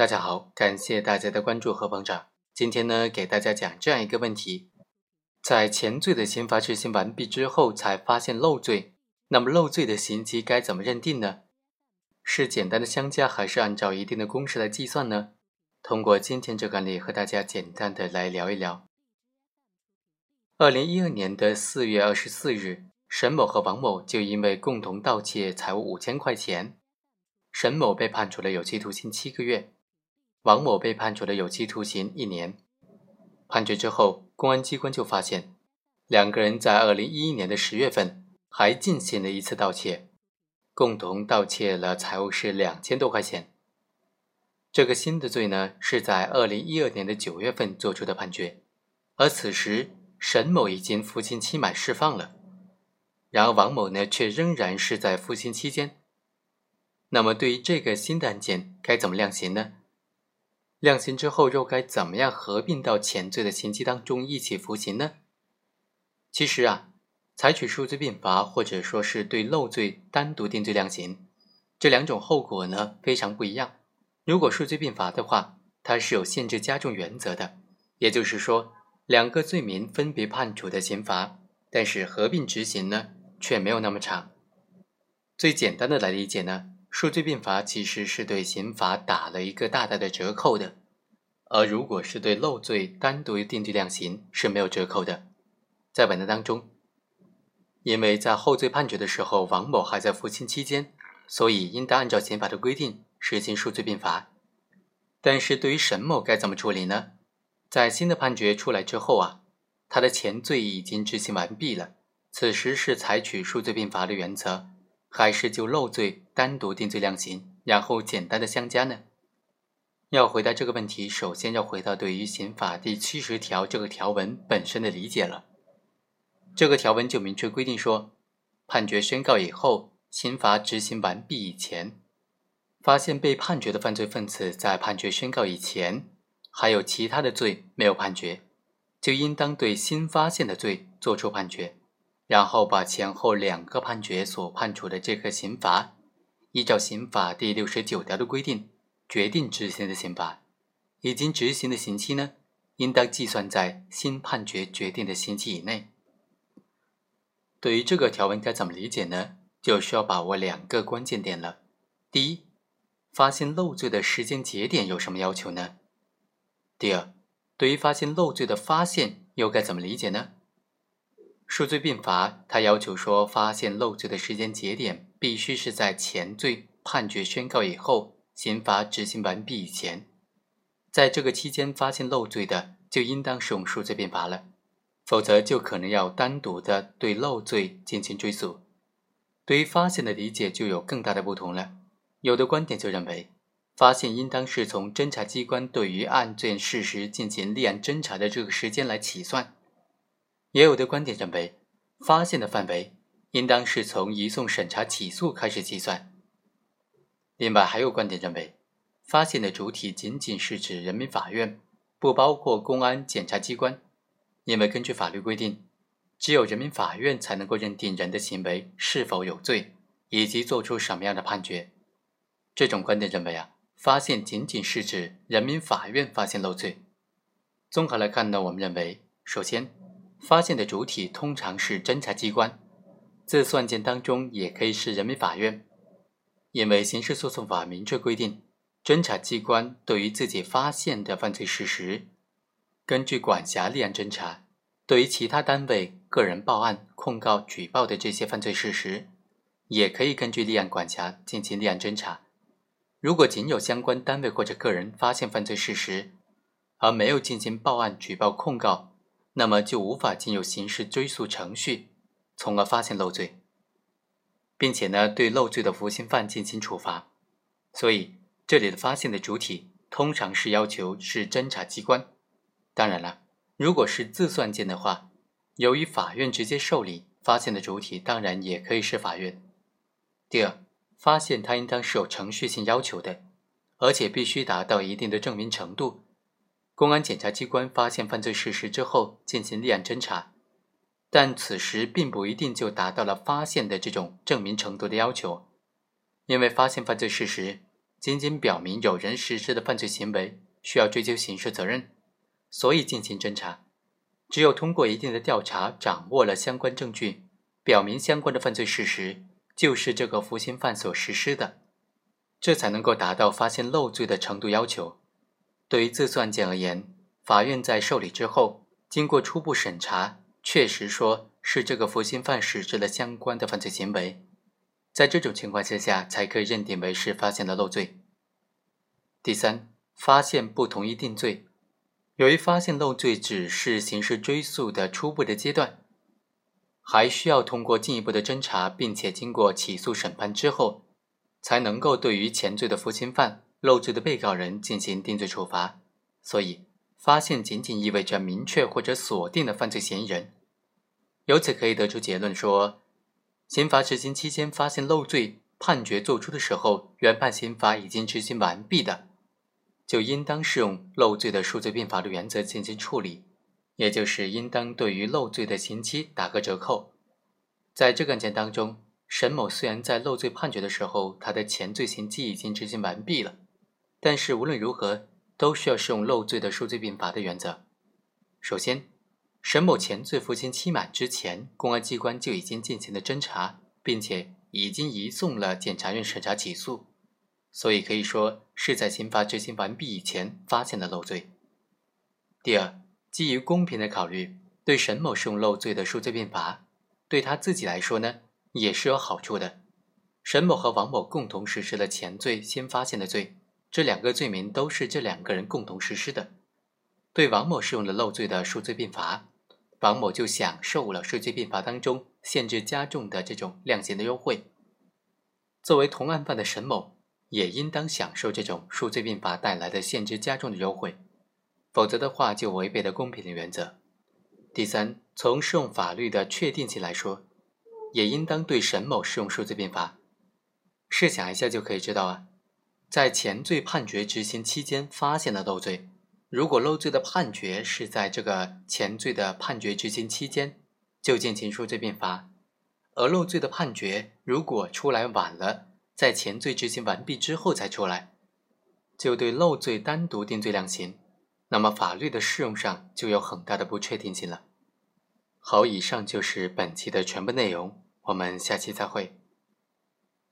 大家好，感谢大家的关注和捧场。今天呢，给大家讲这样一个问题：在前罪的刑罚执行完毕之后，才发现漏罪，那么漏罪的刑期该怎么认定呢？是简单的相加，还是按照一定的公式来计算呢？通过今天这个案例，和大家简单的来聊一聊。二零一二年的四月二十四日，沈某和王某就因为共同盗窃财物五千块钱，沈某被判处了有期徒刑七个月。王某被判处了有期徒刑一年。判决之后，公安机关就发现，两个人在二零一一年的十月份还进行了一次盗窃，共同盗窃了财物是两千多块钱。这个新的罪呢，是在二零一二年的九月份作出的判决，而此时沈某已经服刑期满释放了，然而王某呢，却仍然是在服刑期间。那么，对于这个新的案件，该怎么量刑呢？量刑之后又该怎么样合并到前罪的刑期当中一起服刑呢？其实啊，采取数罪并罚，或者说是对漏罪单独定罪量刑，这两种后果呢非常不一样。如果数罪并罚的话，它是有限制加重原则的，也就是说，两个罪名分别判处的刑罚，但是合并执行呢却没有那么长。最简单的来理解呢。数罪并罚其实是对刑罚打了一个大大的折扣的，而如果是对漏罪单独定罪量刑是没有折扣的。在本案当中，因为在后罪判决的时候王某还在服刑期间，所以应当按照刑法的规定实行数罪并罚。但是对于沈某该怎么处理呢？在新的判决出来之后啊，他的前罪已经执行完毕了，此时是采取数罪并罚的原则。还是就漏罪单独定罪量刑，然后简单的相加呢？要回答这个问题，首先要回到对于刑法第七十条这个条文本身的理解了。这个条文就明确规定说，判决宣告以后，刑罚执行完毕以前，发现被判决的犯罪分子在判决宣告以前还有其他的罪没有判决，就应当对新发现的罪作出判决。然后把前后两个判决所判处的这个刑罚，依照刑法第六十九条的规定决定执行的刑罚，已经执行的刑期呢，应当计算在新判决决定的刑期以内。对于这个条文该怎么理解呢？就需要把握两个关键点了。第一，发现漏罪的时间节点有什么要求呢？第二，对于发现漏罪的发现又该怎么理解呢？数罪并罚，它要求说，发现漏罪的时间节点必须是在前罪判决宣告以后，刑罚执行完毕以前。在这个期间发现漏罪的，就应当使用数罪并罚了，否则就可能要单独的对漏罪进行追诉。对于发现的理解就有更大的不同了。有的观点就认为，发现应当是从侦查机关对于案件事实进行立案侦查的这个时间来起算。也有的观点认为，发现的范围应当是从移送审查起诉开始计算。另外，还有观点认为，发现的主体仅仅是指人民法院，不包括公安、检察机关，因为根据法律规定，只有人民法院才能够认定人的行为是否有罪，以及做出什么样的判决。这种观点认为啊，发现仅仅是指人民法院发现漏罪。综合来看呢，我们认为，首先。发现的主体通常是侦查机关，自诉案件当中也可以是人民法院，因为刑事诉讼法明确规定，侦查机关对于自己发现的犯罪事实，根据管辖立案侦查；对于其他单位、个人报案、控告、举报的这些犯罪事实，也可以根据立案管辖进行立案侦查。如果仅有相关单位或者个人发现犯罪事实，而没有进行报案、举报、控告，那么就无法进入刑事追诉程序，从而发现漏罪，并且呢对漏罪的服刑犯进行处罚。所以这里的发现的主体通常是要求是侦查机关。当然了，如果是自诉件的话，由于法院直接受理，发现的主体当然也可以是法院。第二，发现它应当是有程序性要求的，而且必须达到一定的证明程度。公安检察机关发现犯罪事实之后进行立案侦查，但此时并不一定就达到了发现的这种证明程度的要求，因为发现犯罪事实仅仅表明有人实施的犯罪行为需要追究刑事责任，所以进行侦查。只有通过一定的调查，掌握了相关证据，表明相关的犯罪事实就是这个服刑犯所实施的，这才能够达到发现漏罪的程度要求。对于自诉案件而言，法院在受理之后，经过初步审查，确实说是这个服刑犯实施了相关的犯罪行为。在这种情况之下，才可以认定为是发现了漏罪。第三，发现不同意定罪。由于发现漏罪只是刑事追诉的初步的阶段，还需要通过进一步的侦查，并且经过起诉审判之后，才能够对于前罪的服刑犯、漏罪的被告人进行定罪处罚。所以，发现仅仅意味着明确或者锁定的犯罪嫌疑人。由此可以得出结论说。刑罚执行期间发现漏罪，判决作出的时候，原判刑罚已经执行完毕的，就应当适用漏罪的数罪并罚的原则进行处理，也就是应当对于漏罪的刑期打个折扣。在这个案件当中，沈某虽然在漏罪判决的时候，他的前罪刑期已经执行完毕了，但是无论如何都需要适用漏罪的数罪并罚的原则。首先。沈某前罪服刑期满之前，公安机关就已经进行了侦查，并且已经移送了检察院审查起诉，所以可以说是在刑罚执行完毕以前发现的漏罪。第二，基于公平的考虑，对沈某适用漏罪的数罪并罚，对他自己来说呢也是有好处的。沈某和王某共同实施了前罪先发现的罪，这两个罪名都是这两个人共同实施的。对王某适用了漏罪的数罪并罚。王某就享受了数罪并罚当中限制加重的这种量刑的优惠。作为同案犯的沈某，也应当享受这种数罪并罚带来的限制加重的优惠，否则的话就违背了公平的原则。第三，从适用法律的确定性来说，也应当对沈某适用数罪并罚。试想一下就可以知道啊，在前罪判决执行期间发现了漏罪。如果漏罪的判决是在这个前罪的判决执行期间就进行数罪并罚，而漏罪的判决如果出来晚了，在前罪执行完毕之后才出来，就对漏罪单独定罪量刑，那么法律的适用上就有很大的不确定性了。好，以上就是本期的全部内容，我们下期再会。